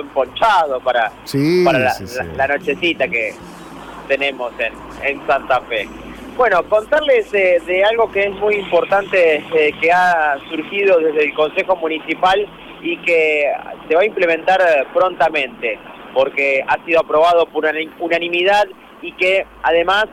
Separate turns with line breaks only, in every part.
todo emponchado para, para la, nochecita que tenemos en, en Santa Fe. Bueno, contarles de algo que es muy importante eh, que ha surgido desde el Consejo Municipal y que se va a implementar prontamente, porque ha sido aprobado por unanimidad y que además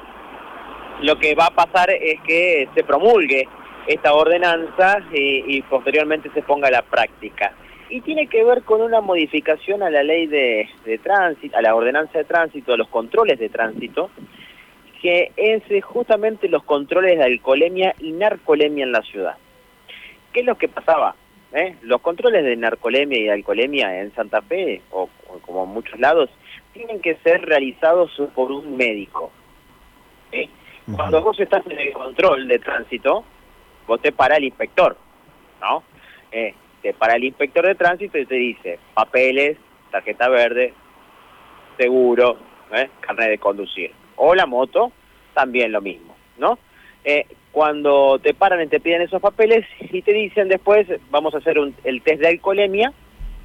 lo que va a pasar es que se promulgue esta ordenanza y, posteriormente se ponga a la práctica. Y tiene que ver con una modificación a la ley de, tránsito, a la ordenanza de tránsito, a los controles de tránsito, que es justamente los controles de alcoholemia y narcolemia en la ciudad. ¿Qué es lo que pasaba? ¿Eh? Los controles de narcolemia y alcoholemia en Santa Fe, o, como en muchos lados, tienen que ser realizados por un médico. Cuando vos estás en el control de tránsito, vos te para el inspector, ¿no? Eh, para el inspector de tránsito y te dice papeles, tarjeta verde, seguro, ¿eh? carnet de conducir. O la moto, también lo mismo, ¿no? Eh, cuando te paran y te piden esos papeles y te dicen después, vamos a hacer el test de alcoholemia,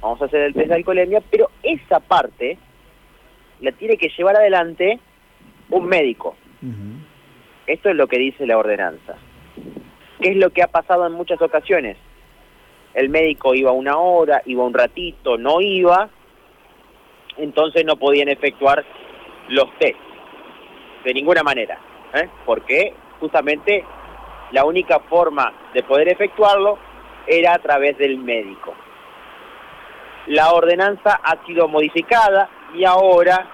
vamos a hacer el test de alcoholemia, pero esa parte la tiene que llevar adelante un médico. Esto es lo que dice la ordenanza. ¿Qué es lo que ha pasado en muchas ocasiones? El médico iba una hora, iba un ratito, no iba, entonces no podían efectuar los test de ninguna manera, ¿eh? porque justamente la única forma de poder efectuarlo era a través del médico. La ordenanza ha sido modificada y ahora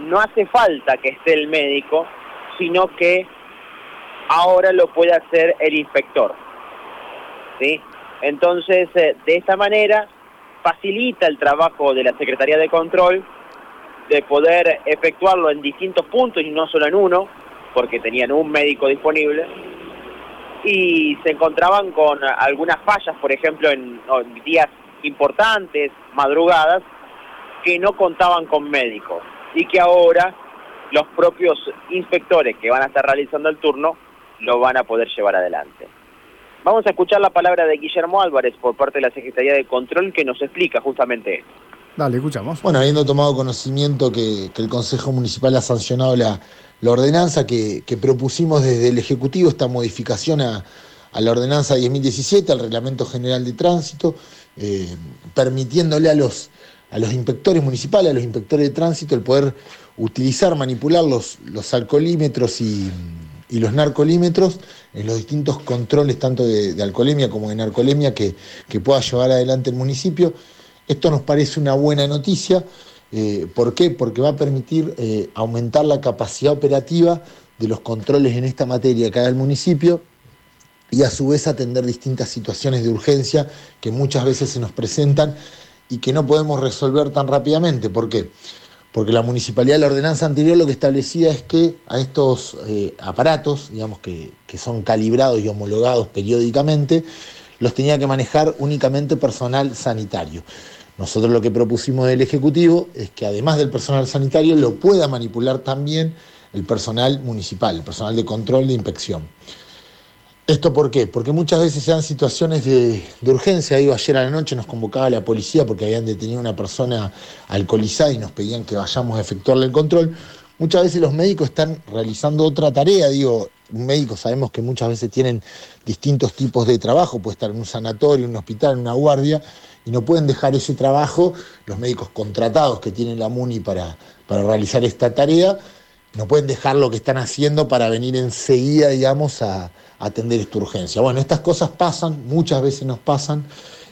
no hace falta que esté el médico, sino que ahora lo puede hacer el inspector. ¿Sí? Entonces, eh, de esta manera, facilita el trabajo de la Secretaría de Control de poder efectuarlo en distintos puntos y no solo en uno, porque tenían un médico disponible, y se encontraban con algunas fallas, por ejemplo, en, en días importantes, madrugadas, que no contaban con médico y que ahora los propios inspectores que van a estar realizando el turno lo van a poder llevar adelante. Vamos a escuchar la palabra de Guillermo Álvarez por parte de la Secretaría de Control que nos explica justamente esto.
Dale, escuchamos.
Bueno, habiendo tomado conocimiento que, el Consejo Municipal ha sancionado la, ordenanza que, propusimos desde el Ejecutivo, esta modificación a, la ordenanza 10.017, al Reglamento General de Tránsito, eh, permitiéndole a los, a los inspectores municipales, a los inspectores de tránsito, el poder utilizar, manipular los, los alcoholímetros y, los narcolímetros en los distintos controles, tanto de, alcoholemia como de narcolemia, que, pueda llevar adelante el municipio. Esto nos parece una buena noticia. Eh, ¿Por qué? Porque va a permitir eh, aumentar la capacidad operativa de los controles en esta materia que haga municipio y a su vez atender distintas situaciones de urgencia que muchas veces se nos presentan y que no podemos resolver tan rápidamente. ¿Por qué? La municipalidad la ordenanza anterior lo que establecía es que a estos eh, aparatos, digamos que, son calibrados y homologados periódicamente, los tenía que manejar únicamente personal sanitario. Nosotros lo que propusimos del Ejecutivo es que además del personal sanitario lo pueda manipular también el personal municipal, el personal de control de inspección. ¿Esto por qué? Porque muchas veces se dan situaciones de, urgencia. Digo, ayer a la noche nos convocaba la policía porque habían detenido a una persona alcoholizada y nos pedían que vayamos a efectuarle el control. Muchas veces los médicos están realizando otra tarea. Digo, un médico sabemos que muchas veces tienen distintos tipos de trabajo, puede estar en un sanatorio, en un hospital, en una guardia, y no pueden dejar ese trabajo, los médicos contratados que tienen la MUNI para, para realizar esta tarea, no pueden dejar lo que están haciendo para venir enseguida, digamos, a atender esta urgencia. Bueno, estas cosas pasan, muchas veces nos pasan,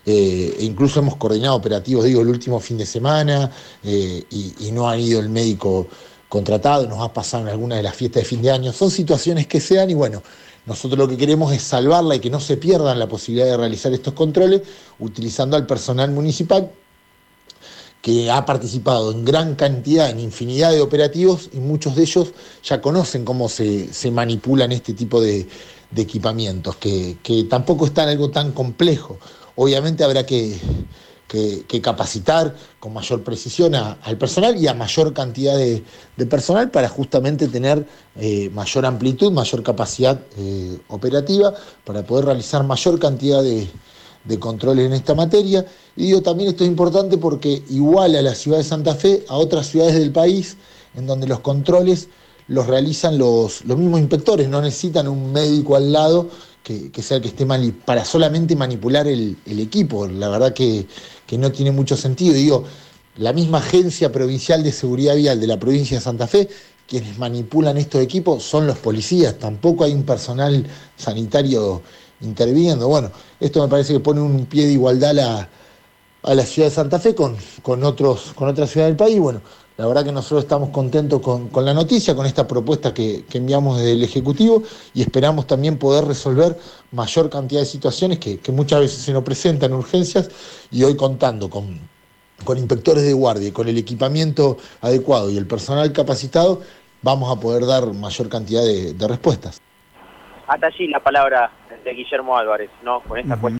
eh, e incluso hemos coordinado operativos, digo, el último fin de semana, eh, y, no ha ido el médico contratado, nos ha pasado en alguna de las fiestas de fin de año. Son situaciones que se dan y bueno, nosotros lo que queremos es salvarla y que no se pierdan la posibilidad de realizar estos controles utilizando al personal municipal que ha participado en gran cantidad, en infinidad de operativos y muchos de ellos ya conocen cómo se, se manipulan este tipo de, de equipamientos, que, tampoco está en algo tan complejo. Obviamente habrá que, capacitar con mayor precisión al personal y a mayor cantidad de, personal para justamente tener eh, mayor amplitud, mayor capacidad eh, operativa, para poder realizar mayor cantidad de, de controles en esta materia. Y digo, también esto es importante porque igual a la ciudad de Santa Fe, a otras ciudades del país, en donde los controles los realizan los, los mismos inspectores, no necesitan un médico al lado que, sea el que esté mal para solamente manipular el, equipo. La verdad que, que, no tiene mucho sentido. Digo, la misma agencia provincial de seguridad vial de la provincia de Santa Fe, quienes manipulan estos equipos son los policías, tampoco hay un personal sanitario interviniendo. Bueno, esto me parece que pone un pie de igualdad a la, a la ciudad de Santa Fe con, con, otros, con otras ciudades del país. Bueno, la verdad que nosotros estamos contentos con, la noticia, con esta propuesta que, enviamos desde el Ejecutivo y esperamos también poder resolver mayor cantidad de situaciones que, muchas veces se nos presentan urgencias y hoy contando con, con inspectores de guardia y con el equipamiento adecuado y el personal capacitado, vamos a poder dar mayor cantidad de, respuestas.
Hasta allí la palabra de Guillermo Álvarez, ¿no? Con esta cuestión